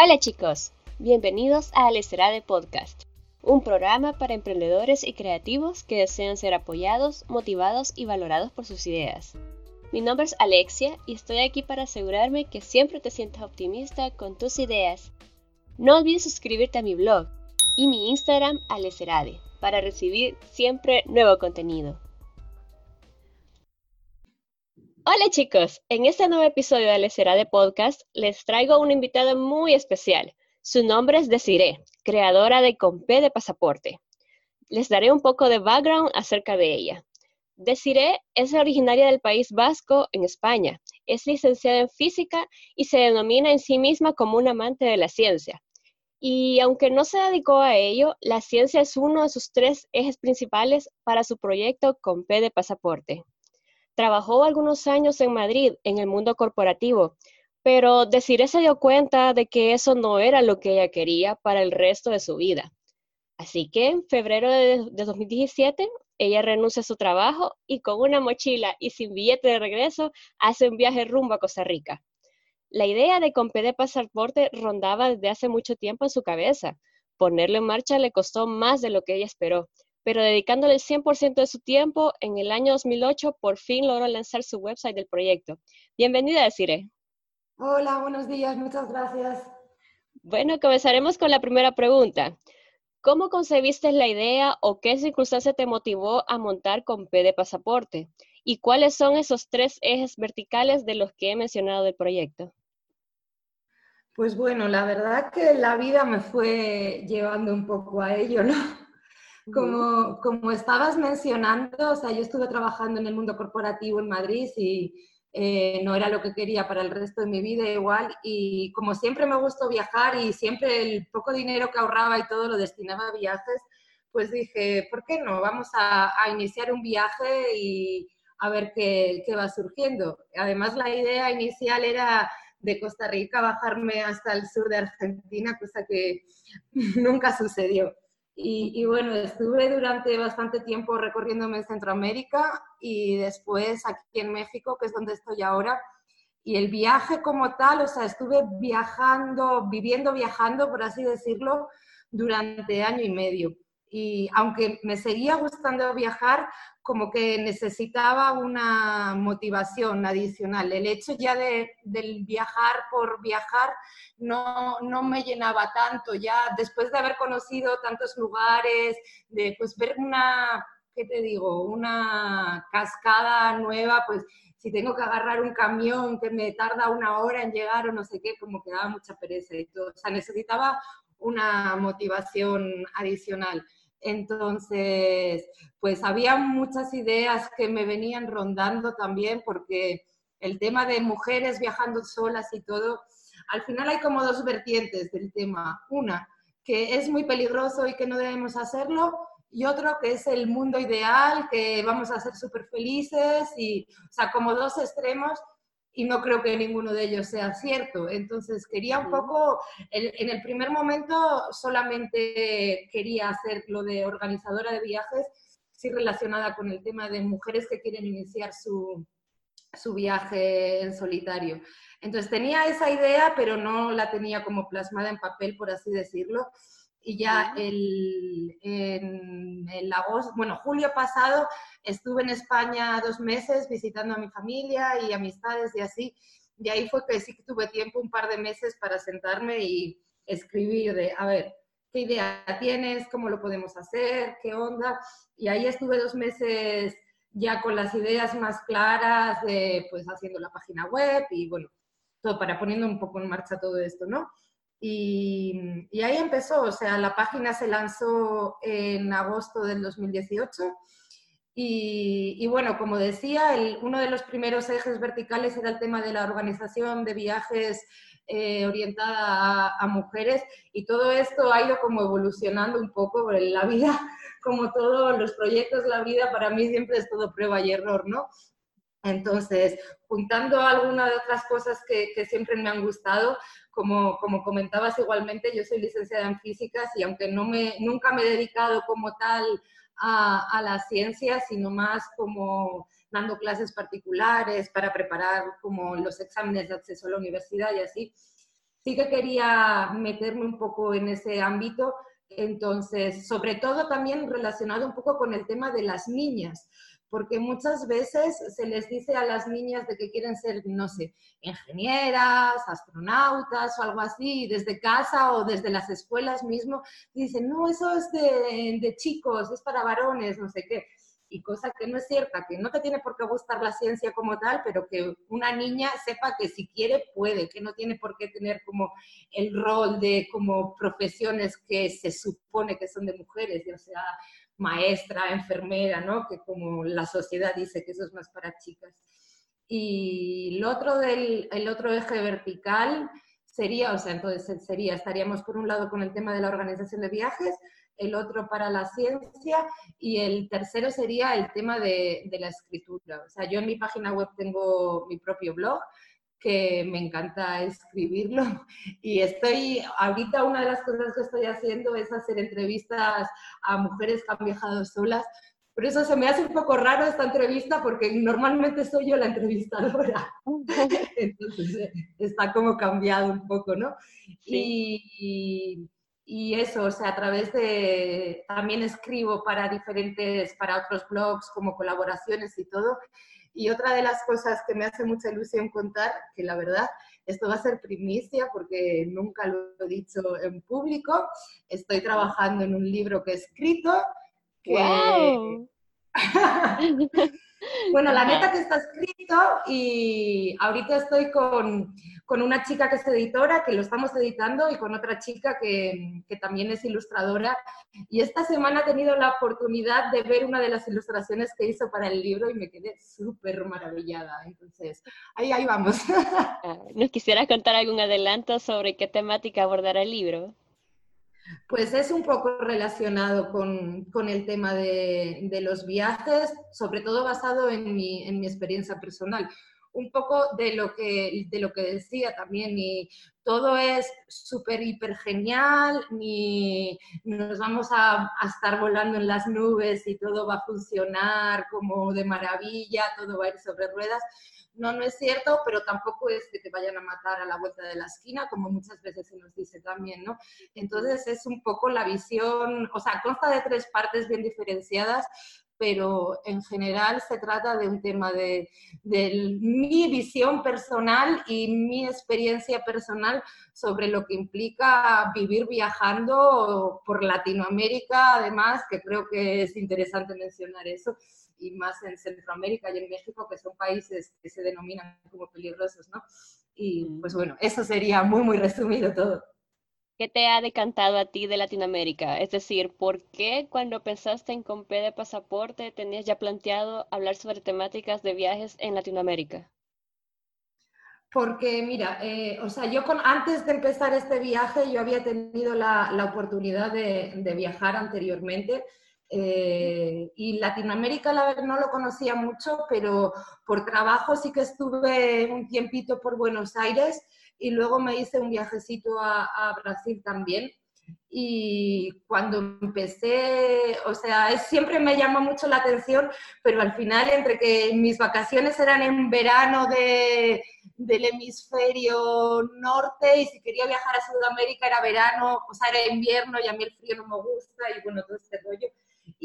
Hola chicos, bienvenidos a de Podcast, un programa para emprendedores y creativos que desean ser apoyados, motivados y valorados por sus ideas. Mi nombre es Alexia y estoy aquí para asegurarme que siempre te sientas optimista con tus ideas. No olvides suscribirte a mi blog y mi Instagram Alecerade para recibir siempre nuevo contenido. Hola chicos, en este nuevo episodio de Alecerade Podcast les traigo una invitada muy especial. Su nombre es Desiree, creadora de Compé de Pasaporte. Les daré un poco de background acerca de ella. Desiree es originaria del País Vasco, en España. Es licenciada en física y se denomina en sí misma como un amante de la ciencia. Y aunque no se dedicó a ello, la ciencia es uno de sus tres ejes principales para su proyecto con P de Pasaporte. Trabajó algunos años en Madrid en el mundo corporativo, pero Desiree se dio cuenta de que eso no era lo que ella quería para el resto de su vida. Así que en febrero de, 2017 ella renuncia a su trabajo y con una mochila y sin billete de regreso hace un viaje rumbo a Costa Rica. La idea de comprar pasaporte rondaba desde hace mucho tiempo en su cabeza. Ponerlo en marcha le costó más de lo que ella esperó, pero dedicándole el 100% de su tiempo, en el año 2008 por fin logró lanzar su website del proyecto. Bienvenida, Desiree. Hola, buenos días, muchas gracias. Bueno, comenzaremos con la primera pregunta. ¿Cómo concebiste la idea o qué circunstancia te motivó a montar con P de pasaporte? ¿Y cuáles son esos tres ejes verticales de los que he mencionado del proyecto? Pues bueno, la verdad que la vida me fue llevando un poco a ello, ¿no? Como, como estabas mencionando, o sea, yo estuve trabajando en el mundo corporativo en Madrid y eh, no era lo que quería para el resto de mi vida igual. Y como siempre me gustó viajar y siempre el poco dinero que ahorraba y todo lo destinaba a viajes, pues dije, ¿por qué no? Vamos a, a iniciar un viaje y a ver qué, qué va surgiendo. Además, la idea inicial era de Costa Rica bajarme hasta el sur de Argentina, cosa que nunca sucedió. Y, bueno, estuve durante bastante tiempo recorriéndome en Centroamérica y después aquí en México, que es donde estoy ahora. Y el viaje como tal, o sea, estuve viajando, viviendo, viajando, por así decirlo, durante año y medio y aunque me seguía gustando viajar, como que necesitaba una motivación adicional. El hecho ya de, del viajar por viajar no, no, me llenaba tanto, ya después de haber conocido tantos lugares, de pues ver una, ¿qué te digo? Una cascada nueva, pues si tengo que agarrar un camión que me tarda una hora en llegar o no sé qué, como que daba mucha pereza y todo. O sea, necesitaba una motivación adicional. Entonces, pues había muchas ideas que me venían rondando también porque el tema de mujeres viajando solas y todo, al final hay como dos vertientes del tema. Una, que es muy peligroso y que no debemos hacerlo, y otro que es el mundo ideal, que vamos a ser súper felices, y, o sea, como dos extremos y no creo que ninguno de ellos sea cierto. Entonces, quería un poco, en, el primer momento solamente quería hacer lo de organizadora de viajes, sí relacionada con el tema de mujeres que quieren iniciar su, su viaje en solitario. Entonces, tenía esa idea, pero no la tenía como plasmada en papel, por así decirlo y ya el, en el agosto, bueno, julio pasado estuve en España dos meses visitando a mi familia y amistades y así, y ahí fue que sí que tuve tiempo, un par de meses para sentarme y escribir de, a ver, ¿qué idea tienes? ¿Cómo lo podemos hacer? ¿Qué onda? Y ahí estuve dos meses ya con las ideas más claras, de, pues haciendo la página web y bueno, todo para poniendo un poco en marcha todo esto, ¿no? Y, ahí empezó, o sea, la página se lanzó en agosto del 2018. Y, bueno, como decía, uno de los primeros ejes verticales era el tema de la organización de viajes eh, orientada a, mujeres y todo esto ha ido como evolucionando un poco en la vida, como todos los proyectos, la vida para mí siempre es todo prueba y error, ¿no? Entonces, juntando algunas de otras cosas que, que siempre me han gustado, como, como comentabas igualmente, yo soy licenciada en físicas y aunque no me, nunca me he dedicado como tal a, a la ciencia, sino más como dando clases particulares para preparar como los exámenes de acceso a la universidad y así, sí que quería meterme un poco en ese ámbito. Entonces, sobre todo también relacionado un poco con el tema de las niñas, porque muchas veces se les dice a las niñas de que quieren ser, no sé, ingenieras, astronautas o algo así, desde casa o desde las escuelas mismo, dicen, no, eso es de, de chicos, es para varones, no sé qué y cosa que no es cierta, que no te tiene por qué gustar la ciencia como tal, pero que una niña sepa que si quiere puede, que no tiene por qué tener como el rol de como profesiones que se supone que son de mujeres, ya sea maestra, enfermera, ¿no? Que como la sociedad dice que eso es más para chicas. Y el otro, del, el otro eje vertical sería, o sea, entonces sería, estaríamos por un lado con el tema de la organización de viajes, el otro para la ciencia y el tercero sería el tema de, de, la escritura. O sea, yo en mi página web tengo mi propio blog que me encanta escribirlo y estoy, ahorita una de las cosas que estoy haciendo es hacer entrevistas a mujeres que han viajado solas. Por eso se me hace un poco raro esta entrevista porque normalmente soy yo la entrevistadora. Entonces está como cambiado un poco, ¿no? Sí. Y, y eso, o sea, a través de, también escribo para diferentes, para otros blogs como colaboraciones y todo. Y otra de las cosas que me hace mucha ilusión contar, que la verdad, esto va a ser primicia porque nunca lo he dicho en público, estoy trabajando en un libro que he escrito. Que... Wow. bueno, la neta que está escrito y ahorita estoy con, con, una chica que es editora, que lo estamos editando, y con otra chica que, que, también es ilustradora. Y esta semana he tenido la oportunidad de ver una de las ilustraciones que hizo para el libro y me quedé súper maravillada. Entonces, ahí, ahí vamos. Ah, ¿Nos quisieras contar algún adelanto sobre qué temática abordará el libro? Pues es un poco relacionado con, con el tema de, de, los viajes, sobre todo basado en mi, en mi experiencia personal. Un poco de lo que, de lo que decía también, ni todo es súper, hiper genial, ni nos vamos a, a estar volando en las nubes y todo va a funcionar como de maravilla, todo va a ir sobre ruedas no, no es cierto, pero tampoco es que te vayan a matar a la vuelta de la esquina, como muchas veces se nos dice también, ¿no? Entonces es un poco la visión, o sea, consta de tres partes bien diferenciadas, pero en general se trata de un tema de, de, mi visión personal y mi experiencia personal sobre lo que implica vivir viajando por Latinoamérica, además, que creo que es interesante mencionar eso y más en Centroamérica y en México, que son países que se denominan como peligrosos, ¿no? Y pues bueno, eso sería muy, muy resumido todo. ¿Qué te ha decantado a ti de Latinoamérica? Es decir, ¿por qué cuando pensaste en Compé de Pasaporte tenías ya planteado hablar sobre temáticas de viajes en Latinoamérica? Porque, mira, eh, o sea, yo con, antes de empezar este viaje, yo había tenido la, la oportunidad de, de, viajar anteriormente eh, y Latinoamérica, la no lo conocía mucho, pero por trabajo sí que estuve un tiempito por Buenos Aires y luego me hice un viajecito a, Brasil también. Y cuando empecé, o sea, siempre me llamó mucho la atención, pero al final, entre que mis vacaciones eran en verano de, del hemisferio norte y si quería viajar a Sudamérica era verano, o sea, era invierno y a mí el frío no me gusta y bueno, todo este rollo.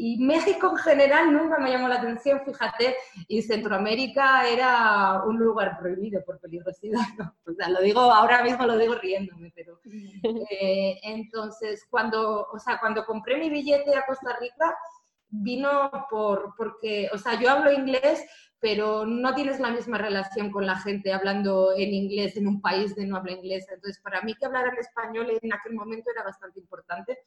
Y México en general nunca me llamó la atención, fíjate, y Centroamérica era un lugar prohibido por peligrosidad, O sea, lo digo, ahora mismo lo digo riéndome, pero... Eh, entonces, cuando, o sea, cuando compré mi billete a Costa Rica, vino por, porque, o sea, yo hablo inglés, pero no tienes la misma relación con la gente hablando en inglés en un país de no habla inglés. Entonces, para mí que hablar en español en aquel momento era bastante importante.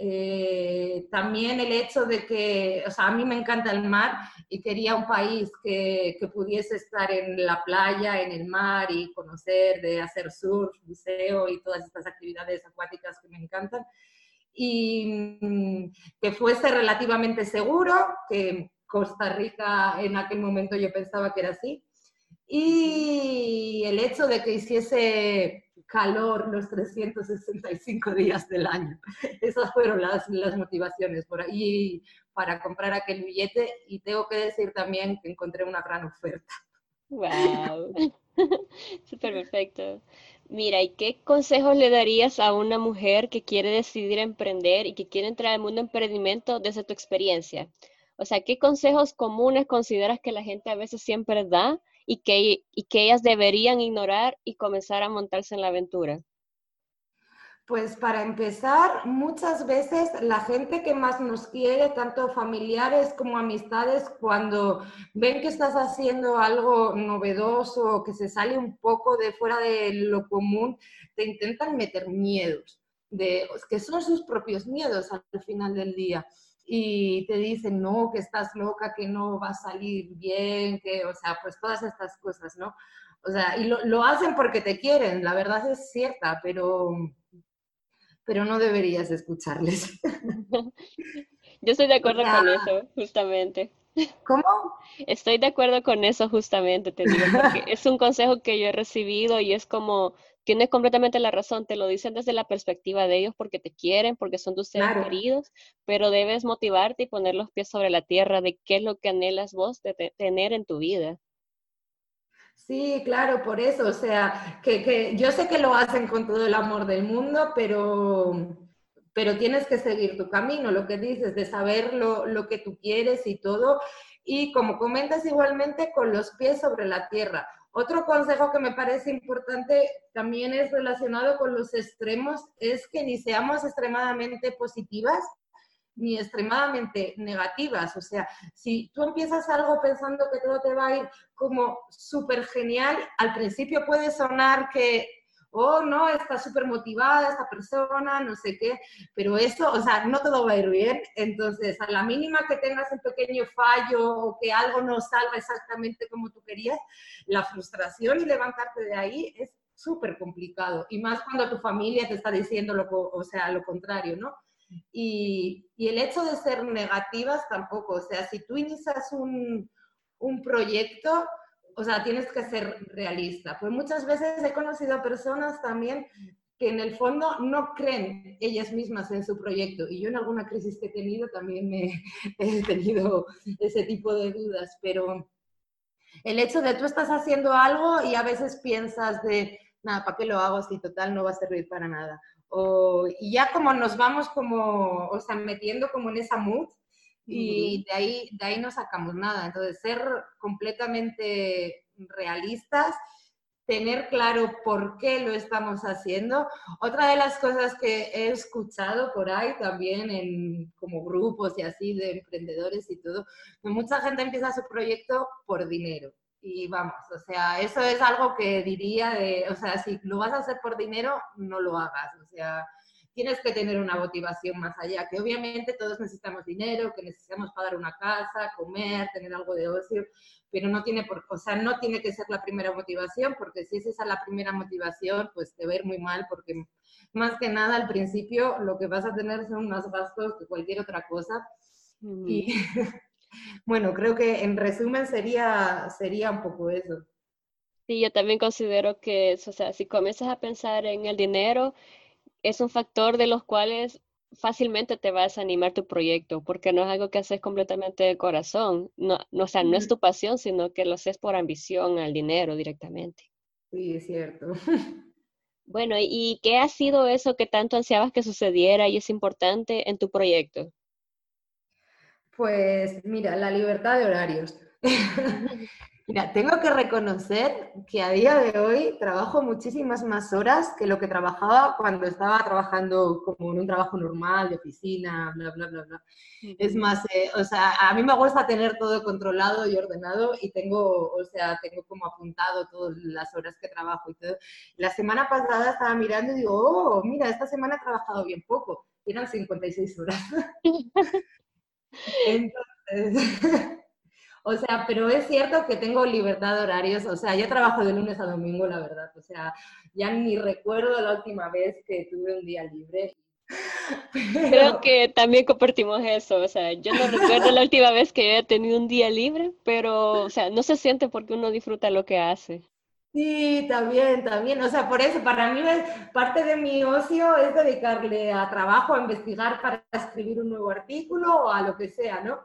Eh, también el hecho de que, o sea, a mí me encanta el mar y quería un país que, que, pudiese estar en la playa, en el mar y conocer, de hacer surf, buceo y todas estas actividades acuáticas que me encantan. Y mm, que fuese relativamente seguro, que Costa Rica en aquel momento yo pensaba que era así. Y el hecho de que hiciese calor los 365 días del año. Esas fueron las, las motivaciones por ahí para comprar aquel billete y tengo que decir también que encontré una gran oferta. ¡Wow! Súper perfecto. Mira, ¿y qué consejos le darías a una mujer que quiere decidir emprender y que quiere entrar al mundo emprendimiento desde tu experiencia? O sea, ¿qué consejos comunes consideras que la gente a veces siempre da y que, y que ellas deberían ignorar y comenzar a montarse en la aventura? Pues para empezar, muchas veces la gente que más nos quiere, tanto familiares como amistades, cuando ven que estás haciendo algo novedoso, que se sale un poco de fuera de lo común, te intentan meter miedos, de, que son sus propios miedos al final del día. Y te dicen, no, que estás loca, que no va a salir bien, que, o sea, pues todas estas cosas, ¿no? O sea, y lo, lo hacen porque te quieren, la verdad es cierta, pero pero no deberías escucharles. Yo estoy de acuerdo con eso, justamente. ¿Cómo? Estoy de acuerdo con eso, justamente, te digo, porque es un consejo que yo he recibido y es como, tienes completamente la razón, te lo dicen desde la perspectiva de ellos porque te quieren, porque son tus seres queridos, pero debes motivarte y poner los pies sobre la tierra de qué es lo que anhelas vos de tener en tu vida. Sí, claro, por eso, o sea, que, yo sé que lo hacen con todo el amor del mundo, pero, pero tienes que seguir tu camino, lo que dices, de saber lo, lo que tú quieres y todo, y como comentas igualmente, con los pies sobre la tierra. Otro consejo que me parece importante también es relacionado con los extremos, es que ni seamos extremadamente positivas ni extremadamente negativas. O sea, si tú empiezas algo pensando que todo te va a ir como súper genial, al principio puede sonar que, oh, no, está súper motivada esta persona, no sé qué, pero eso, o sea, no todo va a ir bien. Entonces, a la mínima que tengas un pequeño fallo o que algo no salga exactamente como tú querías, la frustración y levantarte de ahí es súper complicado. Y más cuando tu familia te está diciendo lo, o sea, lo contrario, ¿no? Y, el hecho de ser negativas tampoco, o sea, si tú inicias un, un proyecto, o sea, tienes que ser realista. Pues muchas veces he conocido personas también que en el fondo no creen ellas mismas en su proyecto. Y yo en alguna crisis que he tenido también me he tenido ese tipo de dudas, pero el hecho de tú estás haciendo algo y a veces piensas de, nada, ¿para qué lo hago si total no va a servir para nada? y ya como nos vamos como, o sea, metiendo como en esa mood y de ahí, de ahí no sacamos nada. Entonces, ser completamente realistas, tener claro por qué lo estamos haciendo. Otra de las cosas que he escuchado por ahí también en como grupos y así de emprendedores y todo, que mucha gente empieza su proyecto por dinero. Y vamos, o sea, eso es algo que diría de, o sea, si lo vas a hacer por dinero, no lo hagas. O sea, tienes que tener una motivación más allá, que obviamente todos necesitamos dinero, que necesitamos pagar una casa, comer, tener algo de ocio, pero no tiene por, o sea, no tiene que ser la primera motivación, porque si es esa la primera motivación, pues te va a ir muy mal, porque más que nada al principio lo que vas a tener son más gastos que cualquier otra cosa. Y Bueno, creo que en resumen sería, sería un poco eso. Sí, yo también considero que, o sea, si comienzas a pensar en el dinero, es un factor de los cuales fácilmente te va a desanimar tu proyecto, porque no es algo que haces completamente de corazón. No, no, o sea, no es tu pasión, sino que lo haces por ambición al dinero directamente. Sí, es cierto. Bueno, ¿y qué ha sido eso que tanto ansiabas que sucediera y es importante en tu proyecto? Pues mira, la libertad de horarios. mira, tengo que reconocer que a día de hoy trabajo muchísimas más horas que lo que trabajaba cuando estaba trabajando como en un trabajo normal, de oficina, bla, bla, bla, bla. Es más, eh, o sea, a mí me gusta tener todo controlado y ordenado y tengo, o sea, tengo como apuntado todas las horas que trabajo y todo. La semana pasada estaba mirando y digo, oh, mira, esta semana he trabajado bien poco. Eran 56 horas. Entonces, o sea, pero es cierto que tengo libertad de horarios, o sea, yo trabajo de lunes a domingo, la verdad, o sea, ya ni recuerdo la última vez que tuve un día libre. Creo que también compartimos eso, o sea, yo no recuerdo la última vez que haya tenido un día libre, pero, o sea, no se siente porque uno disfruta lo que hace. Sí, también, también. O sea, por eso, para mí parte de mi ocio es dedicarle a trabajo, a investigar para escribir un nuevo artículo o a lo que sea, ¿no?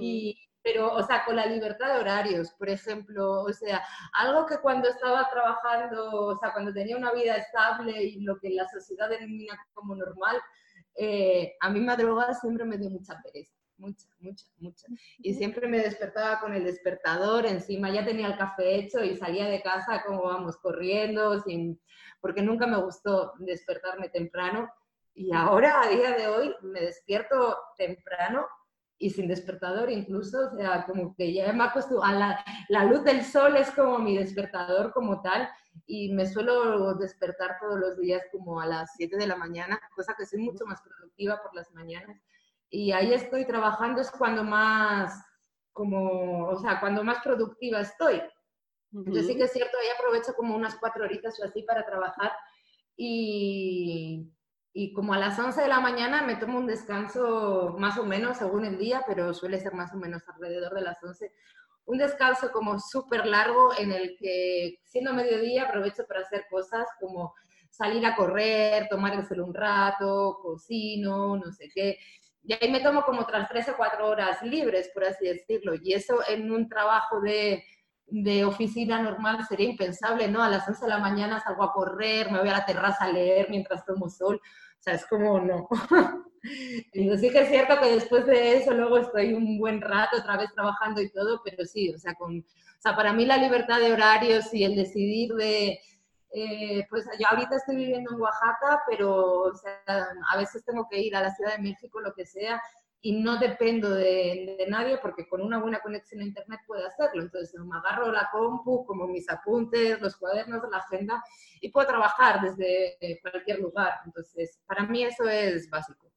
y, pero, o sea, con la libertad de horarios, por ejemplo, o sea, algo que cuando estaba trabajando, o sea, cuando tenía una vida estable y lo que la sociedad denomina como normal, eh, a mí madrugada siempre me dio mucha pereza mucha, mucha, mucha. Y siempre me despertaba con el despertador, encima ya tenía el café hecho y salía de casa como vamos, corriendo, sin, porque nunca me gustó despertarme temprano. Y ahora, a día de hoy, me despierto temprano y sin despertador incluso, o sea, como que ya me acostumbrado, a la, la luz del sol es como mi despertador como tal y me suelo despertar todos los días como a las 7 de la mañana, cosa que soy mucho más productiva por las mañanas y ahí estoy trabajando es cuando más, como, o sea, cuando más productiva estoy. Entonces sí que es cierto, ahí aprovecho como unas cuatro horitas o así para trabajar y, y como a las 11 de la mañana me tomo un descanso más o menos según el día, pero suele ser más o menos alrededor de las 11. Un descanso como súper largo en el que siendo mediodía aprovecho para hacer cosas como salir a correr, tomar el celular un rato, cocino, no sé qué. Y ahí me tomo como otras tres o cuatro horas libres, por así decirlo. Y eso en un trabajo de, de oficina normal sería impensable, ¿no? A las 11 de la mañana salgo a correr, me voy a la terraza a leer mientras tomo sol. O sea, es como no. Entonces sí que es cierto que después de eso luego estoy un buen rato otra vez trabajando y todo, pero sí, o sea, con, o sea, para mí la libertad de horarios y el decidir de, eh, pues yo ahorita estoy viviendo en Oaxaca, pero a veces tengo que ir a la Ciudad de México, lo que sea, y no dependo de, nadie porque con una buena conexión a Internet puedo hacerlo. Entonces me agarro la compu, como mis apuntes, los cuadernos, la agenda, y puedo trabajar desde cualquier lugar. Entonces, para mí eso es básico.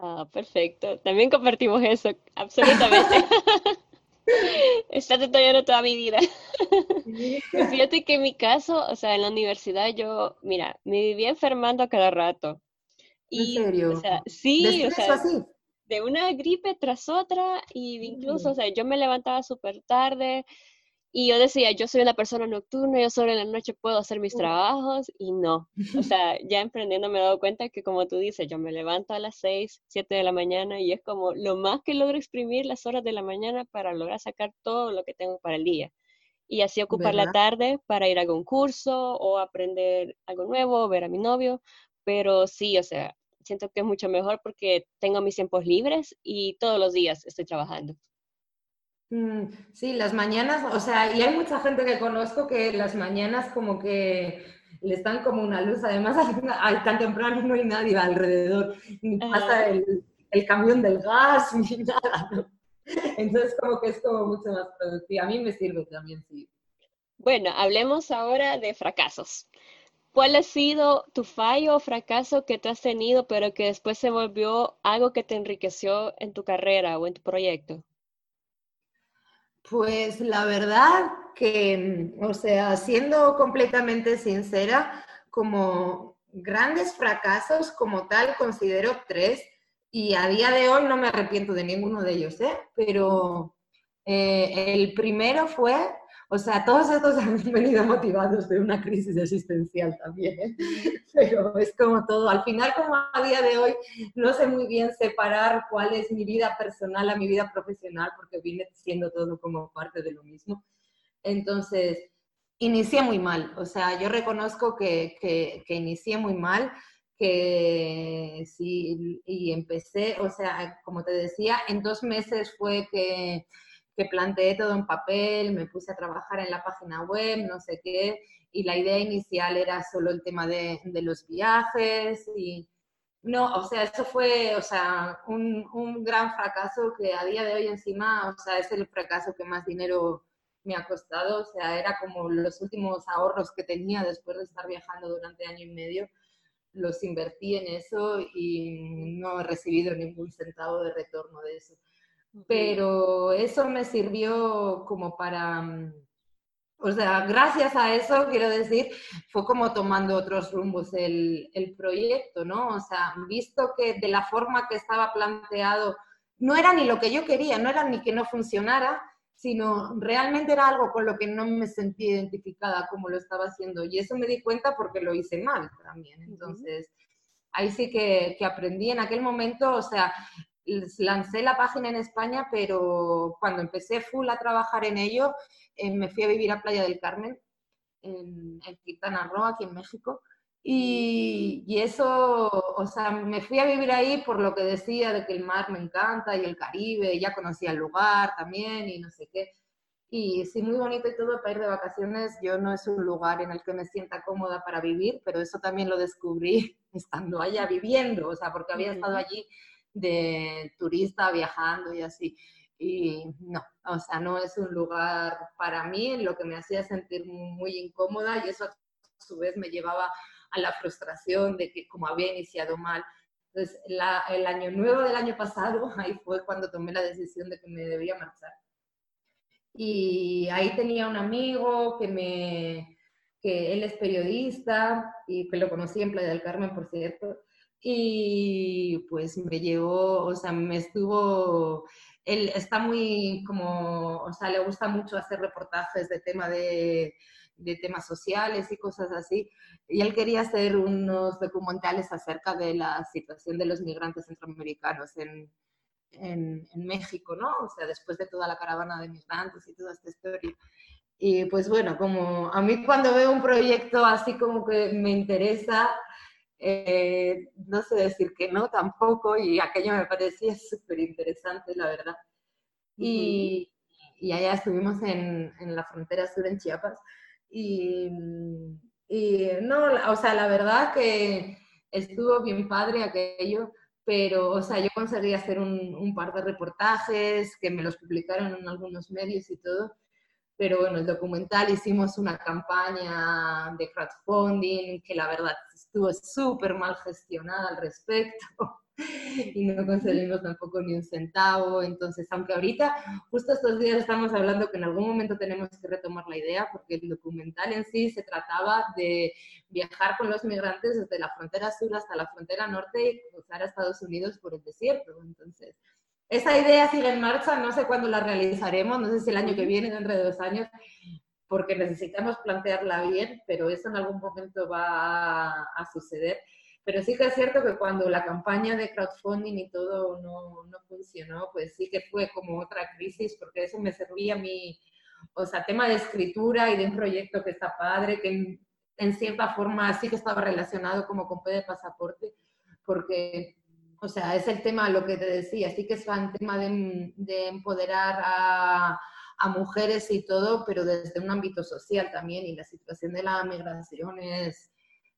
Ah, perfecto. También compartimos eso, absolutamente. Está detallando toda mi vida. Fíjate que en mi caso, o sea, en la universidad yo, mira, me vivía enfermando a cada rato. Y, ¿En serio? O sea, sí, o sea, de una gripe tras otra y incluso, o sea, yo me levantaba súper tarde, y yo decía, yo soy una persona nocturna, yo solo en la noche puedo hacer mis trabajos y no. O sea, ya emprendiendo me he dado cuenta que como tú dices, yo me levanto a las 6, 7 de la mañana y es como lo más que logro exprimir las horas de la mañana para lograr sacar todo lo que tengo para el día. Y así ocupar la tarde para ir a algún curso o aprender algo nuevo, ver a mi novio. Pero sí, o sea, siento que es mucho mejor porque tengo mis tiempos libres y todos los días estoy trabajando. Mm, sí, las mañanas, o sea, y hay mucha gente que conozco que las mañanas como que le están como una luz, además tan temprano no hay nadie alrededor, ni pasa el, el, camión del gas, ni nada, ¿no? Entonces como que es como mucho más productivo. A mí me sirve también, sí. Bueno, hablemos ahora de fracasos. ¿Cuál ha sido tu fallo o fracaso que te has tenido, pero que después se volvió algo que te enriqueció en tu carrera o en tu proyecto? Pues la verdad que, o sea, siendo completamente sincera, como grandes fracasos como tal, considero tres y a día de hoy no me arrepiento de ninguno de ellos, ¿eh? Pero eh, el primero fue o sea, todos estos han venido motivados de una crisis existencial también, ¿eh? pero es como todo. Al final, como a día de hoy, no sé muy bien separar cuál es mi vida personal a mi vida profesional, porque viene siendo todo como parte de lo mismo. Entonces, inicié muy mal, o sea, yo reconozco que, que, que inicié muy mal, que sí, y empecé, o sea, como te decía, en dos meses fue que que planteé todo en papel, me puse a trabajar en la página web, no sé qué, y la idea inicial era solo el tema de, de los viajes y no, o sea, eso fue, o sea, un, un, gran fracaso que a día de hoy encima, o sea, es el fracaso que más dinero me ha costado, o sea, era como los últimos ahorros que tenía después de estar viajando durante año y medio, los invertí en eso y no he recibido ningún centavo de retorno de eso pero eso me sirvió como para, mm, o sea, gracias a eso, quiero decir, fue como tomando otros rumbos el, el proyecto, ¿no? O sea, visto que de la forma que estaba planteado, no era ni lo que yo quería, no era ni que no funcionara, sino realmente era algo con lo que no me sentí identificada como lo estaba haciendo. Y eso me di cuenta porque lo hice mal también. Entonces, ahí sí que, que, aprendí en aquel momento, o sea, lancé la página en España, pero cuando empecé full a trabajar en ello, eh, me fui a vivir a Playa del Carmen, en, en Quintana Roo, aquí en México. Y, y, eso, o sea, me fui a vivir ahí por lo que decía de que el mar me encanta y el Caribe, ya conocía el lugar también y no sé qué. Y sí, muy bonito y todo para ir de vacaciones. Yo no es un lugar en el que me sienta cómoda para vivir, pero eso también lo descubrí estando allá viviendo, o sea, porque había estado allí de turista viajando y así. Y no, o sea, no es un lugar para mí, lo que me hacía sentir muy incómoda y eso a su vez me llevaba a la frustración de que como había iniciado mal. Entonces, el año nuevo del año pasado, ahí fue cuando tomé la decisión de que me debía marchar. Y ahí tenía un amigo que me, que él es periodista y que lo conocí en Playa del Carmen, por cierto, y pues me llevó, o sea, me estuvo, él está muy como, o sea, le gusta mucho hacer reportajes de tema de, de temas sociales y cosas así, y él quería hacer unos documentales acerca de la situación de los migrantes centroamericanos en, en, en, México, ¿no? O sea, después de toda la caravana de migrantes y toda esta historia. Y pues bueno, como a mí cuando veo un proyecto así como que me interesa, eh, no sé decir que no tampoco, y aquello me parecía súper interesante, la verdad. Y, y, allá estuvimos en, en, la frontera sur en Chiapas. Y, y no, o sea, la verdad que estuvo bien padre aquello pero, o sea, yo conseguí hacer un, un, par de reportajes que me los publicaron en algunos medios y todo, pero bueno, el documental hicimos una campaña de crowdfunding que la verdad estuvo súper mal gestionada al respecto y no conseguimos tampoco ni un centavo. Entonces, aunque ahorita, justo estos días estamos hablando que en algún momento tenemos que retomar la idea, porque el documental en sí se trataba de viajar con los migrantes desde la frontera sur hasta la frontera norte y cruzar a Estados Unidos por el desierto. Entonces, esa idea sigue en marcha, no sé cuándo la realizaremos, no sé si el año que viene, dentro de dos años, porque necesitamos plantearla bien, pero eso en algún momento va a suceder. Pero sí que es cierto que cuando la campaña de crowdfunding y todo no, no funcionó, pues sí que fue como otra crisis, porque eso me servía a mí, o sea, tema de escritura y de un proyecto que está padre, que en, en cierta forma sí que estaba relacionado como con P de pasaporte, porque, o sea, es el tema, lo que te decía, sí que es un tema de, de empoderar a, a mujeres y todo, pero desde un ámbito social también, y la situación de la migración es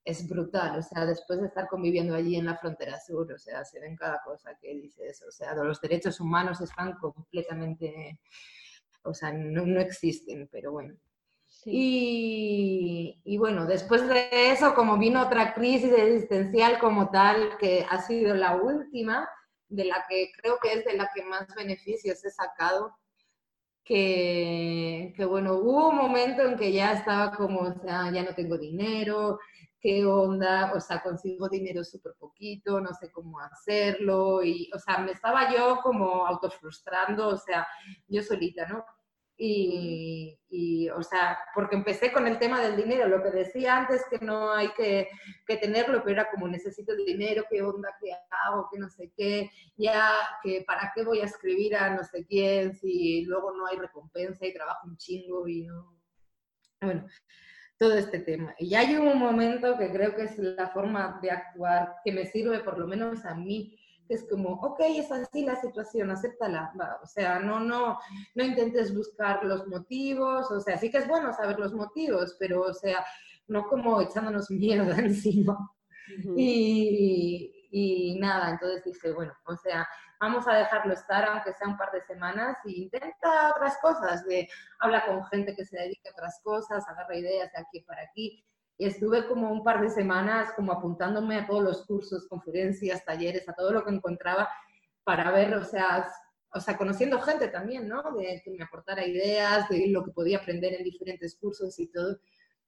es brutal, o sea, después de estar conviviendo allí en la frontera sur, o sea, se ven cada cosa que dices, o sea, los derechos humanos están completamente, o sea, no, no existen, pero bueno. Sí. Y, y, bueno, después de eso, como vino otra crisis existencial como tal, que ha sido la última, de la que creo que es de la que más beneficios he sacado, que, bueno, hubo un momento en que ya estaba como, o sea, ya no tengo dinero, qué onda, o sea, consigo dinero súper poquito, no sé cómo hacerlo, y, o sea, me estaba yo como autofrustrando, o sea, yo solita, ¿no? Y, y, o sea, porque empecé con el tema del dinero, lo que decía antes que no hay que, que tenerlo, pero era como necesito el dinero, qué onda, qué hago, qué no sé qué, ya, que para qué voy a escribir a no sé quién si luego no hay recompensa y trabajo un chingo y no... Bueno, todo este tema. Y hay un momento que creo que es la forma de actuar que me sirve por lo menos a mí, es como, ok, es así la situación, acéptala, va. o sea, no, no, no intentes buscar los motivos, o sea, sí que es bueno saber los motivos, pero, o sea, no como echándonos mierda encima. Uh -huh. y, y nada, entonces dije, bueno, o sea, vamos a dejarlo estar aunque sea un par de semanas e intenta otras cosas, de habla con gente que se dedica a otras cosas, agarra ideas de aquí para aquí. Y estuve como un par de semanas como apuntándome a todos los cursos, conferencias, talleres, a todo lo que encontraba para ver, o sea, o sea, conociendo gente también, ¿no? De que me aportara ideas, de lo que podía aprender en diferentes cursos y todo.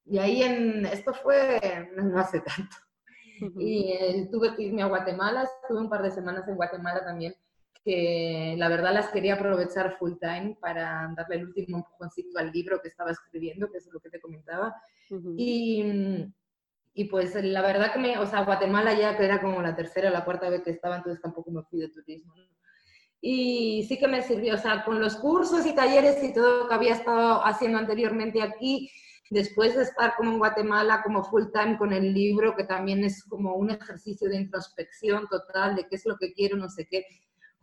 Y ahí en, esto fue no hace tanto. Y eh, tuve que irme a Guatemala, estuve un par de semanas en Guatemala también que la verdad las quería aprovechar full time para darle el último empujoncito al libro que estaba escribiendo, que es lo que te comentaba. Uh -huh. y, y, pues la verdad que me, o sea, Guatemala ya que era como la tercera o la cuarta vez que estaba, entonces tampoco me fui de turismo. ¿no? y sí que me sirvió, o sea, con los cursos y talleres y todo que había estado haciendo anteriormente aquí, después de estar como en Guatemala como full time con el libro, que también es como un ejercicio de introspección total de qué es lo que quiero, no sé qué.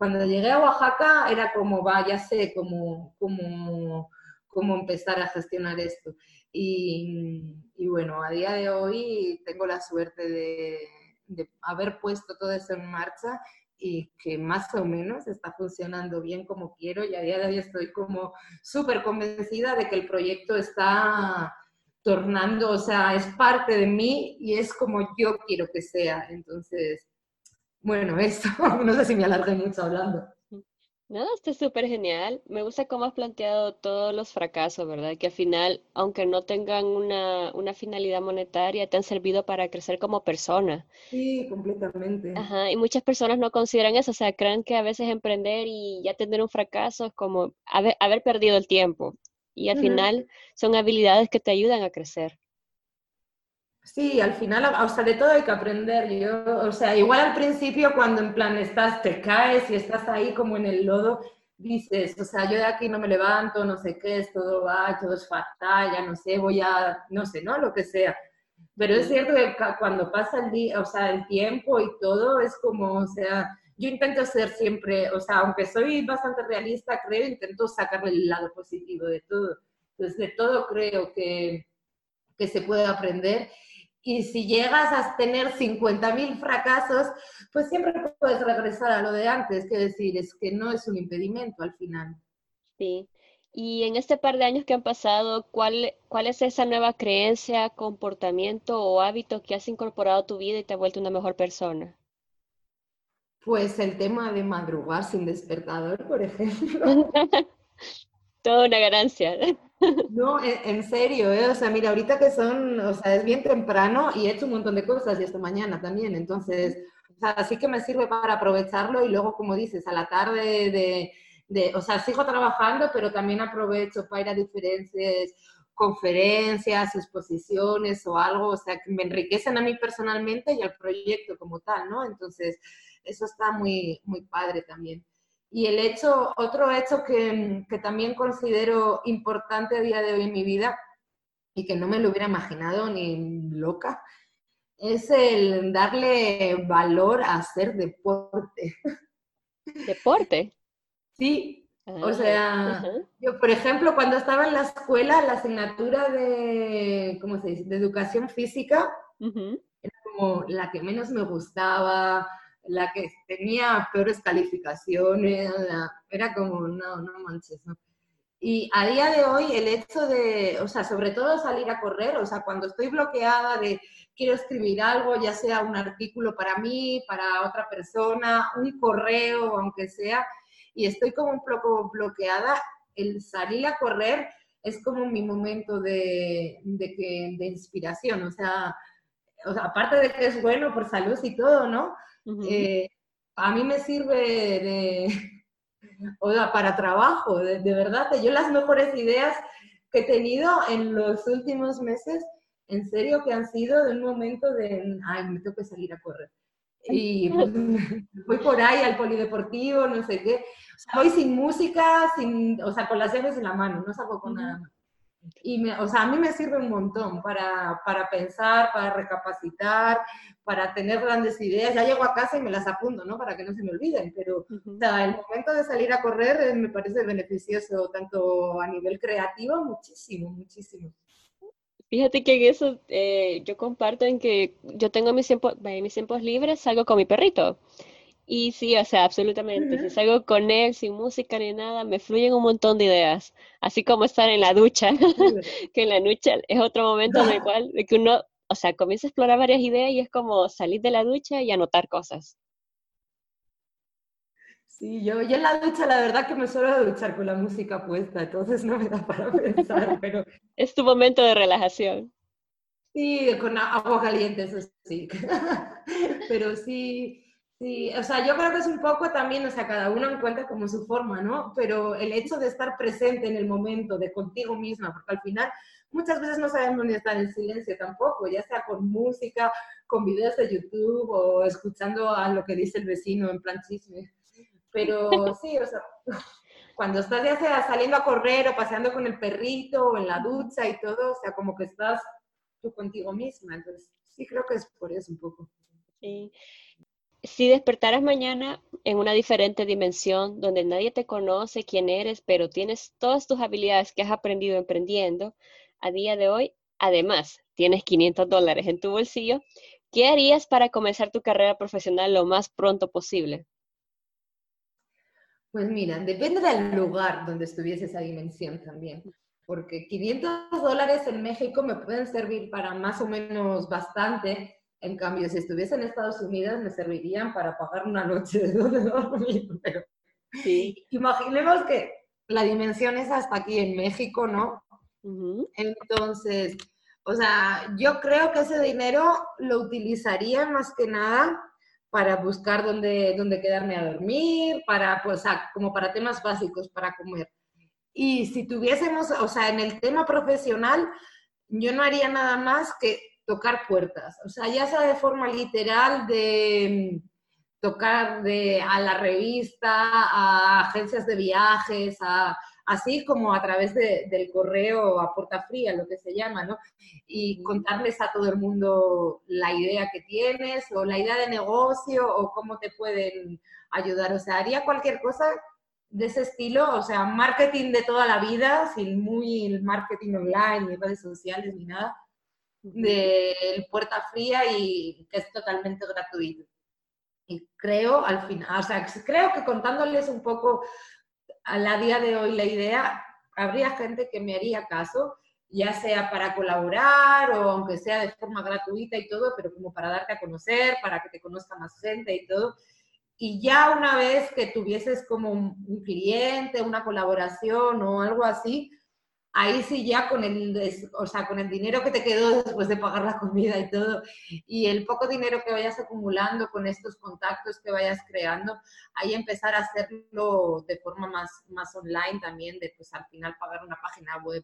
Cuando llegué a Oaxaca era como, va, ya sé cómo, cómo, cómo empezar a gestionar esto. Y, y, bueno, a día de hoy tengo la suerte de, de haber puesto todo eso en marcha y que más o menos está funcionando bien como quiero y a día de hoy estoy como súper convencida de que el proyecto está tornando, o sea, es parte de mí y es como yo quiero que sea. Entonces, bueno, eso, no sé si me alargué mucho hablando. No, está súper genial. Me gusta cómo has planteado todos los fracasos, ¿verdad? Que al final, aunque no tengan una, una finalidad monetaria, te han servido para crecer como persona. Sí, completamente. Ajá, y muchas personas no consideran eso, o sea, creen que a veces emprender y ya tener un fracaso es como haber, haber perdido el tiempo. Y al final son habilidades que te ayudan a crecer. Sí, al final, o sea, de todo hay que aprender. Yo, o sea, igual al principio cuando en plan estás, te caes y estás ahí como en el lodo, dices, o sea, yo de aquí no me levanto, no sé qué es, todo va, todo es fatal, ya no sé, voy a, no sé, ¿no? Lo que sea. Pero es cierto que cuando pasa el día, o sea, el tiempo y todo, es como, o sea, yo intento ser siempre, o sea, aunque soy bastante realista, creo, intento sacarle el lado positivo de todo. Entonces, de todo creo que, que se puede aprender y si llegas a tener 50.000 fracasos, pues siempre puedes regresar a lo de antes, que decir, es que no es un impedimento al final. Sí. Y en este par de años que han pasado, ¿cuál, cuál es esa nueva creencia, comportamiento o hábito que has incorporado a tu vida y te ha vuelto una mejor persona? Pues el tema de madrugar sin despertador, por ejemplo. Toda una ganancia. No, en, serio, ¿eh? o sea, mira, ahorita que son, o sea, es bien temprano y he hecho un montón de cosas y esta mañana también, entonces, o sea, sí que me sirve para aprovecharlo y luego, como dices, a la tarde de, de o sea, sigo trabajando, pero también aprovecho para ir a diferentes conferencias, exposiciones o algo, o sea, que me enriquecen a mí personalmente y al proyecto como tal, ¿no? Entonces, eso está muy, muy padre también. Y el hecho, otro hecho que, que, también considero importante a día de hoy en mi vida y que no me lo hubiera imaginado ni loca, es el darle valor a hacer deporte. ¿Deporte? Sí, o ah, sea, yo por ejemplo cuando estaba en la escuela, la asignatura de, ¿cómo se dice?, de educación física, era como la que menos me gustaba, la que tenía peores calificaciones, era como, no, no manches, ¿no? Y a día de hoy el hecho de, o sea, sobre todo salir a correr, o sea, cuando estoy bloqueada de quiero escribir algo, ya sea un artículo para mí, para otra persona, un correo, aunque sea, y estoy como un poco bloqueada, el salir a correr es como mi momento de, de, que, de inspiración, o sea, o sea, aparte de que es bueno por salud y todo, ¿no? Eh, a mí me sirve de, o sea, para trabajo, de, verdad. Yo las mejores ideas que he tenido en los últimos meses, en serio que han sido de un momento de, ay, me tengo que salir a correr. Y pues, voy por ahí al polideportivo, no sé qué. O sea, voy sin música, sin, o sea, con las llaves en la mano, no salgo con nada más. Y, me, o sea, a mí me sirve un montón para, para, pensar, para recapacitar, para tener grandes ideas. Ya llego a casa y me las apunto, ¿no? Para que no se me olviden, pero o sea, el momento de salir a correr eh, me parece beneficioso tanto a nivel creativo, muchísimo, muchísimo. Fíjate que en eso eh, yo comparto en que yo tengo mis tiempos, mis tiempos libres, salgo con mi perrito. Y sí, o sea, absolutamente. Si salgo con él sin música ni nada, me fluyen un montón de ideas. Así como estar en la ducha, que en la ducha es otro momento en el cual de que uno, o sea, comienza a explorar varias ideas y es como salir de la ducha y anotar cosas. Sí, yo, yo en la ducha la verdad que me suelo duchar con la música puesta, entonces no me da para pensar, pero... Es tu momento de relajación. Sí, con agua caliente, eso sí. pero sí, Sí, o sea, yo creo que es un poco también, o sea, cada uno encuentra como su forma, ¿no? Pero el hecho de estar presente en el momento, de contigo misma, porque al final muchas veces no sabemos ni estar en silencio tampoco, ya sea con música, con videos de YouTube o escuchando a lo que dice el vecino en plan chisme. Pero sí, o sea, cuando estás ya sea saliendo a correr o paseando con el perrito o en la ducha y todo, o sea, como que estás tú contigo misma. Entonces, sí creo que es por eso un poco. Sí. Si despertaras mañana en una diferente dimensión donde nadie te conoce quién eres, pero tienes todas tus habilidades que has aprendido emprendiendo, a día de hoy, además, tienes 500 dólares en tu bolsillo, ¿qué harías para comenzar tu carrera profesional lo más pronto posible? Pues mira, depende del lugar donde estuviese esa dimensión también, porque 500 dólares en México me pueden servir para más o menos bastante, en cambio, si estuviese en Estados Unidos me servirían para pagar una noche de donde dormir, pero sí. imaginemos que la dimensión es hasta aquí en México, ¿no? Entonces, o sea, yo creo que ese dinero lo utilizaría más que nada para buscar dónde, dónde quedarme a dormir, para, pues, como para temas básicos, para comer. Y si tuviésemos, o sea, en el tema profesional, yo no haría nada más que tocar puertas, o sea, ya sea de forma literal de mm, tocar de, a la revista, a agencias de viajes, a, así como a través del correo a puerta fría, lo que se llama, ¿no? Y contarles a todo el mundo la idea que tienes o la idea de negocio o cómo te pueden ayudar. O sea, haría cualquier cosa de ese estilo, o sea, marketing de toda la vida, sin muy marketing online, ni redes sociales, ni nada, de puerta fría y que es totalmente gratuito. Y creo al final, o sea, creo que contándoles un poco a la día de hoy la idea, habría gente que me haría caso, ya sea para colaborar o aunque sea de forma gratuita y todo, pero como para darte a conocer, para que te conozca más gente y todo. Y ya una vez que tuvieses como un, cliente, una colaboración o algo así, ahí sí ya con el, o sea, con el dinero que te quedó después de pagar la comida y todo, y el poco dinero que vayas acumulando con estos contactos que vayas creando, ahí empezar a hacerlo de forma más, más online también, de pues al final pagar una página web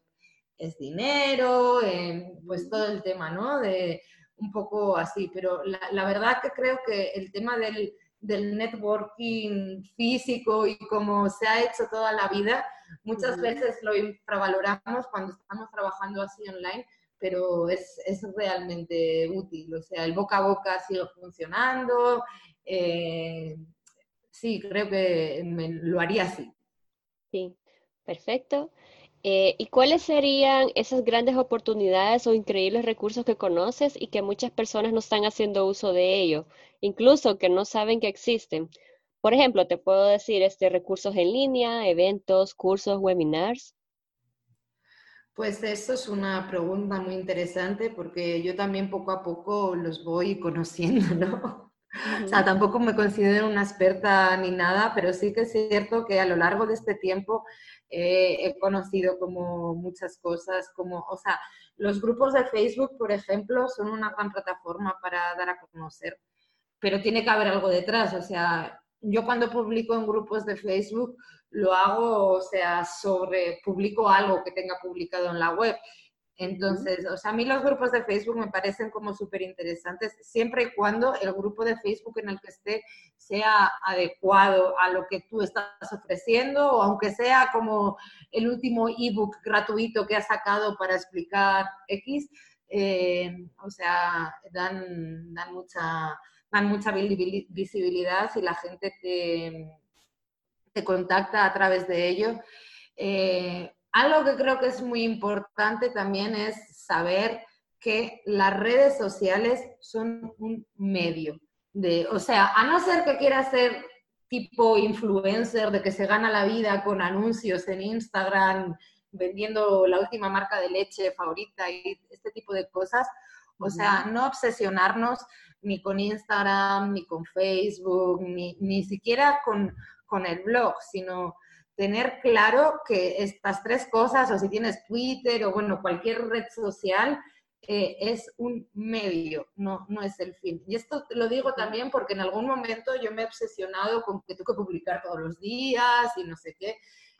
es dinero, eh, pues todo el tema, ¿no? De un poco así, pero la, verdad que creo que el tema del, del networking físico y como se ha hecho toda la vida, Muchas veces lo infravaloramos cuando estamos trabajando así online, pero es, es realmente útil. O sea, el boca a boca sigue funcionando. Eh, sí, creo que lo haría así. Sí, perfecto. Eh, ¿Y cuáles serían esas grandes oportunidades o increíbles recursos que conoces y que muchas personas no están haciendo uso de ello, incluso que no saben que existen? Por ejemplo, te puedo decir este, recursos en línea, eventos, cursos, webinars. Pues eso es una pregunta muy interesante porque yo también poco a poco los voy conociendo, ¿no? O sea, tampoco me considero una experta ni nada, pero sí que es cierto que a lo largo de este tiempo eh, he conocido como muchas cosas, como, o sea, los grupos de Facebook, por ejemplo, son una gran plataforma para dar a conocer, pero tiene que haber algo detrás, o sea, yo cuando publico en grupos de Facebook lo hago, o sea, sobre, publico algo que tenga publicado en la web. Entonces, o sea, a mí los grupos de Facebook me parecen como súper interesantes, siempre y cuando el grupo de Facebook en el que esté sea adecuado a lo que tú estás ofreciendo, o aunque sea como el último ebook gratuito que ha sacado para explicar X, eh, o sea, dan, dan mucha dan mucha visibilidad y la gente te, te contacta a través de ello. Eh, algo que creo que es muy importante también es saber que las redes sociales son un medio. De, o sea, a no ser que quieras ser tipo influencer de que se gana la vida con anuncios en Instagram, vendiendo la última marca de leche favorita y este tipo de cosas. O sea, no obsesionarnos ni con Instagram, ni con Facebook, ni, ni siquiera con, con el blog, sino tener claro que estas tres cosas, o si tienes Twitter o bueno, cualquier red social, eh, es un medio, no, no es el fin. Y esto lo digo también porque en algún momento yo me he obsesionado con que tengo que publicar todos los días y no sé qué.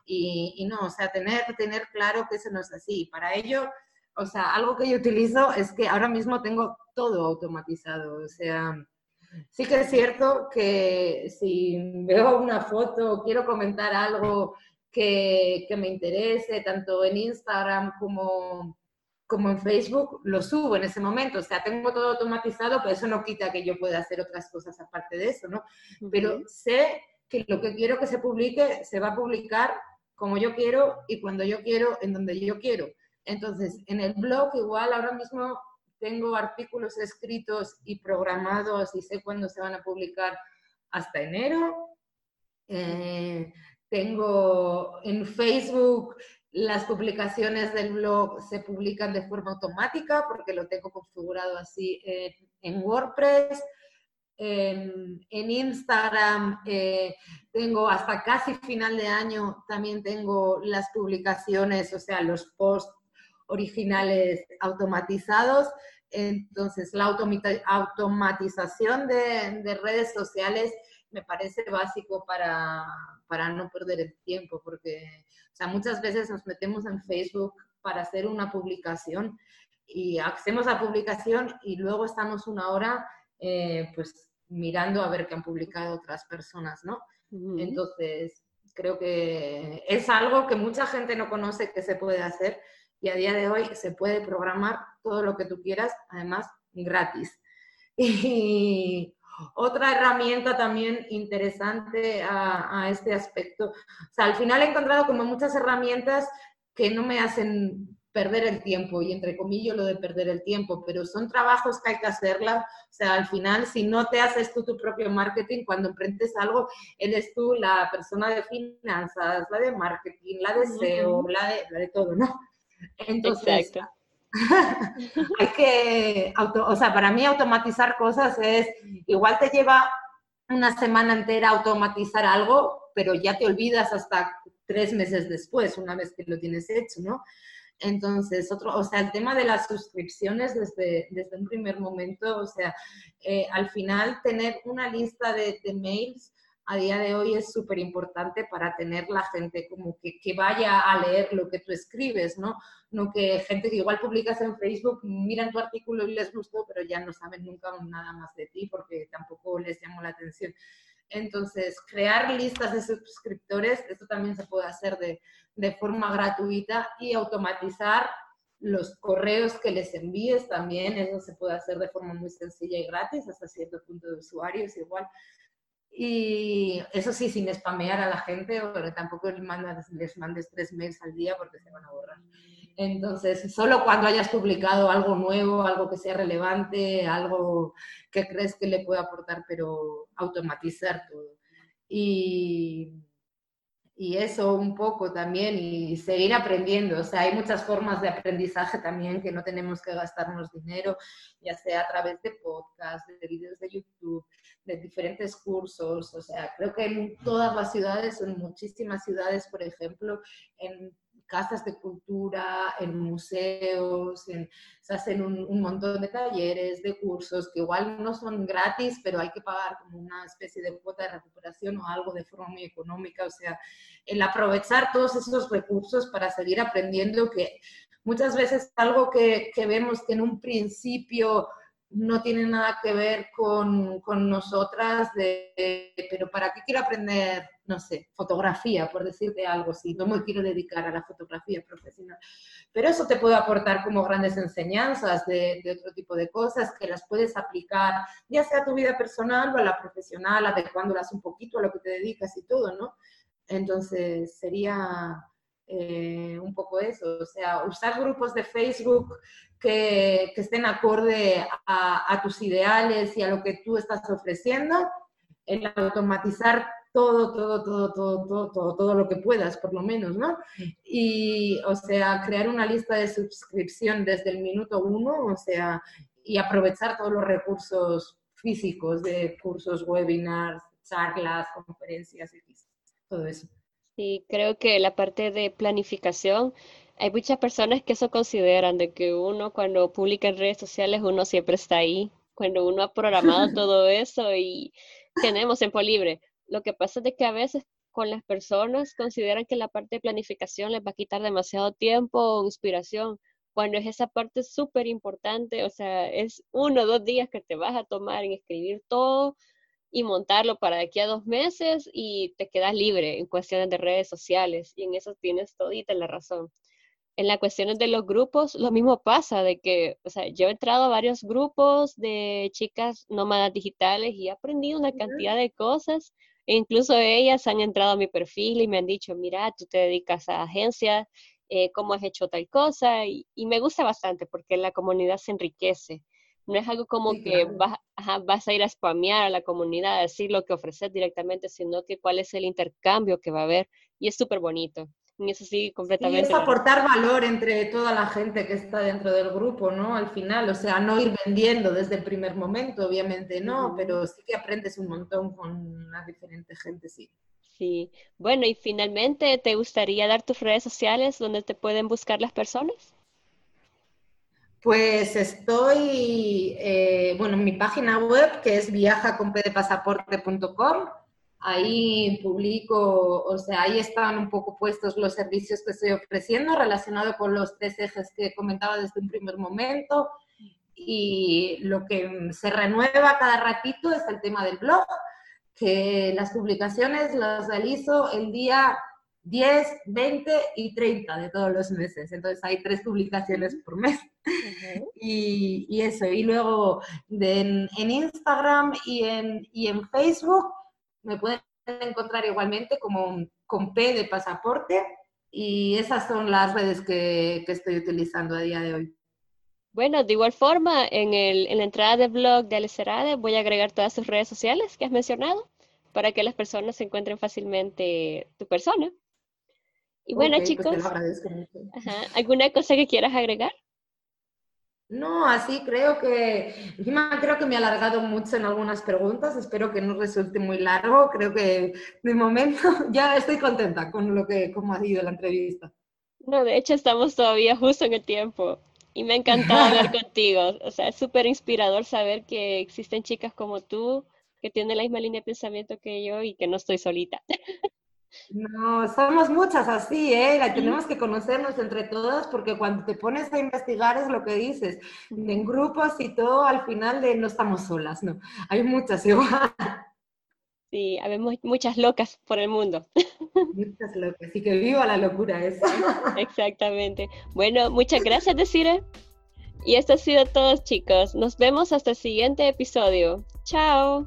Y, y no, o sea, tener, tener claro que eso no es así. Para ello, o sea, algo que yo utilizo es que ahora mismo tengo todo automatizado. O sea, Sí que es cierto que si veo una foto quiero comentar algo que, que, me interese, tanto en Instagram como, como en Facebook, lo subo en ese momento. O sea, tengo todo automatizado, pero eso no quita que yo pueda hacer otras cosas aparte de eso, ¿no? Pero sé que lo que quiero que se publique se va a publicar como yo quiero y cuando yo quiero, en donde yo quiero. Entonces, en el blog igual ahora mismo tengo artículos escritos y programados y sé cuándo se van a publicar hasta enero. Eh, tengo en Facebook las publicaciones del blog se publican de forma automática porque lo tengo configurado así en WordPress. En, Instagram eh, tengo hasta casi final de año también tengo las publicaciones, o sea, los posts originales automatizados. Entonces, la automatización de, redes sociales me parece básico para, para, no perder el tiempo, porque o sea, muchas veces nos metemos en Facebook para hacer una publicación y hacemos la publicación y luego estamos una hora eh, pues mirando a ver qué han publicado otras personas, ¿no? Entonces, creo que es algo que mucha gente no conoce que se puede hacer y a día de hoy se puede programar todo lo que tú quieras, además gratis. Y otra herramienta también interesante a, este aspecto, o sea, al final he encontrado como muchas herramientas que no me hacen perder el tiempo, y entre comillas lo de perder el tiempo, pero son trabajos que hay que hacerla, o sea, al final, si no te haces tú tu propio marketing, cuando emprendes algo, eres tú la persona de finanzas, la de marketing, la de SEO, la, de, la de todo, ¿no? Entonces, hay que, o sea, para mí automatizar cosas es, igual te lleva una semana entera automatizar algo, pero ya te olvidas hasta tres meses después, una vez que lo tienes hecho, ¿no? Entonces, otro, o sea, el tema de las suscripciones desde, desde un primer momento, o sea, eh, al final tener una lista de, de mails a día de hoy es súper importante para tener la gente como que, que, vaya a leer lo que tú escribes, ¿no? No que gente que igual publicas en Facebook, miran tu artículo y les gustó, pero ya no saben nunca nada más de ti porque tampoco les llamó la atención. Entonces, crear listas de suscriptores, esto también se puede hacer de, de forma gratuita y automatizar los correos que les envíes también, eso se puede hacer de forma muy sencilla y gratis, hasta cierto punto de usuarios igual. Y eso sí, sin spamear a la gente, porque tampoco les mandes, les mandes tres mails al día porque se van a borrar. Entonces, solo cuando hayas publicado algo nuevo, algo que sea relevante, algo que crees que le puede aportar, pero automatizar todo. Y, y eso un poco también, y seguir aprendiendo. O sea, hay muchas formas de aprendizaje también que no tenemos que gastarnos dinero, ya sea a través de podcasts, de vídeos de YouTube, de diferentes cursos. O sea, creo que en todas las ciudades, en muchísimas ciudades, por ejemplo, en casas de cultura, en museos, se hacen un, montón de talleres, de cursos que igual no son gratis, pero hay que pagar como una especie de cuota de recuperación o algo de forma muy económica. O sea, el aprovechar todos esos recursos para seguir aprendiendo que muchas veces algo que, que vemos que en un principio no tiene nada que ver con, con nosotras, de, pero ¿para qué quiero aprender, no sé, fotografía, por decirte algo, si no me quiero dedicar a la fotografía profesional? Pero eso te puede aportar como grandes enseñanzas de, de otro tipo de cosas que las puedes aplicar, ya sea a tu vida personal o a la profesional, adecuándolas un poquito a lo que te dedicas y todo, ¿no? Entonces sería eh, un poco eso, o sea, usar grupos de Facebook que, estén acorde a, a, tus ideales y a lo que tú estás ofreciendo, el automatizar todo, todo, todo, todo, todo, todo, todo lo que puedas, por lo menos, ¿no? Y, o sea, crear una lista de suscripción desde el minuto uno, o sea, y aprovechar todos los recursos físicos de cursos, webinars, charlas, conferencias, todo eso. Sí, creo que la parte de planificación, hay muchas personas que eso consideran, de que uno cuando publica en redes sociales, uno siempre está ahí, cuando uno ha programado todo eso y tenemos tiempo libre. Lo que pasa es que a veces con las personas consideran que la parte de planificación les va a quitar demasiado tiempo o inspiración, Bueno, es esa parte súper importante, o sea, es uno o dos días que te vas a tomar en escribir todo y montarlo para de aquí a dos meses y te quedas libre en cuestiones de redes sociales y en eso tienes todita la razón. En las cuestiones de los grupos, lo mismo pasa, de que, o sea, yo he entrado a varios grupos de chicas nómadas digitales y he aprendido una cantidad de cosas e incluso ellas han entrado a mi perfil y me han dicho, mira, tú te dedicas a agencias, eh, cómo has hecho tal cosa y, me gusta bastante porque la comunidad se enriquece. No es algo como que vas, vas, a ir a spamear a la comunidad, a decir lo que ofreces directamente, sino que cuál es el intercambio que va a haber y es súper bonito. Y eso sí, completamente. Y es aportar valor entre toda la gente que está dentro del grupo, ¿no? Al final, o sea, no ir vendiendo desde el primer momento, obviamente no, pero sí que aprendes un montón con una diferente gente, sí. Sí. Bueno, y finalmente, ¿te gustaría dar tus redes sociales donde te pueden buscar las personas? Pues estoy, eh, bueno, en mi página web que es viajaconpedepasaporte.com. Ahí publico, o sea, ahí están un poco puestos los servicios que estoy ofreciendo relacionado con los tres ejes que comentaba desde un primer momento. Y lo que se renueva cada ratito es el tema del blog, que las publicaciones las realizo el día 10, 20 y 30 de todos los meses. Entonces hay tres publicaciones por mes. y, eso, y luego en, Instagram y en, y en Facebook me pueden encontrar igualmente como con P de pasaporte y esas son las redes que, estoy utilizando a día de hoy. Bueno, de igual forma, en, el, en la entrada del blog de Alecerade voy a agregar todas sus redes sociales que has mencionado para que las personas se encuentren fácilmente tu persona. Y bueno, pues chicos, ¿alguna cosa que quieras agregar? No, así creo que, encima creo que me he alargado mucho en algunas preguntas, espero que no resulte muy largo, creo que de momento ya estoy contenta con lo que, cómo ha ido la entrevista. No, de hecho estamos todavía justo en el tiempo y me ha encantado hablar contigo, o sea, es súper inspirador saber que existen chicas como tú que tienen la misma línea de pensamiento que yo y que no estoy solita. No, somos muchas así, ¿eh? tenemos que conocernos entre todas porque cuando te pones a investigar es lo que dices. En grupos y todo, al final de no estamos solas, ¿no? Hay muchas igual. Sí, habemos muchas locas por el mundo. Muchas locas, y que viva la locura esa. Exactamente. Bueno, muchas gracias, Desire. Y esto ha sido todo, chicos. Nos vemos hasta el siguiente episodio. Chao.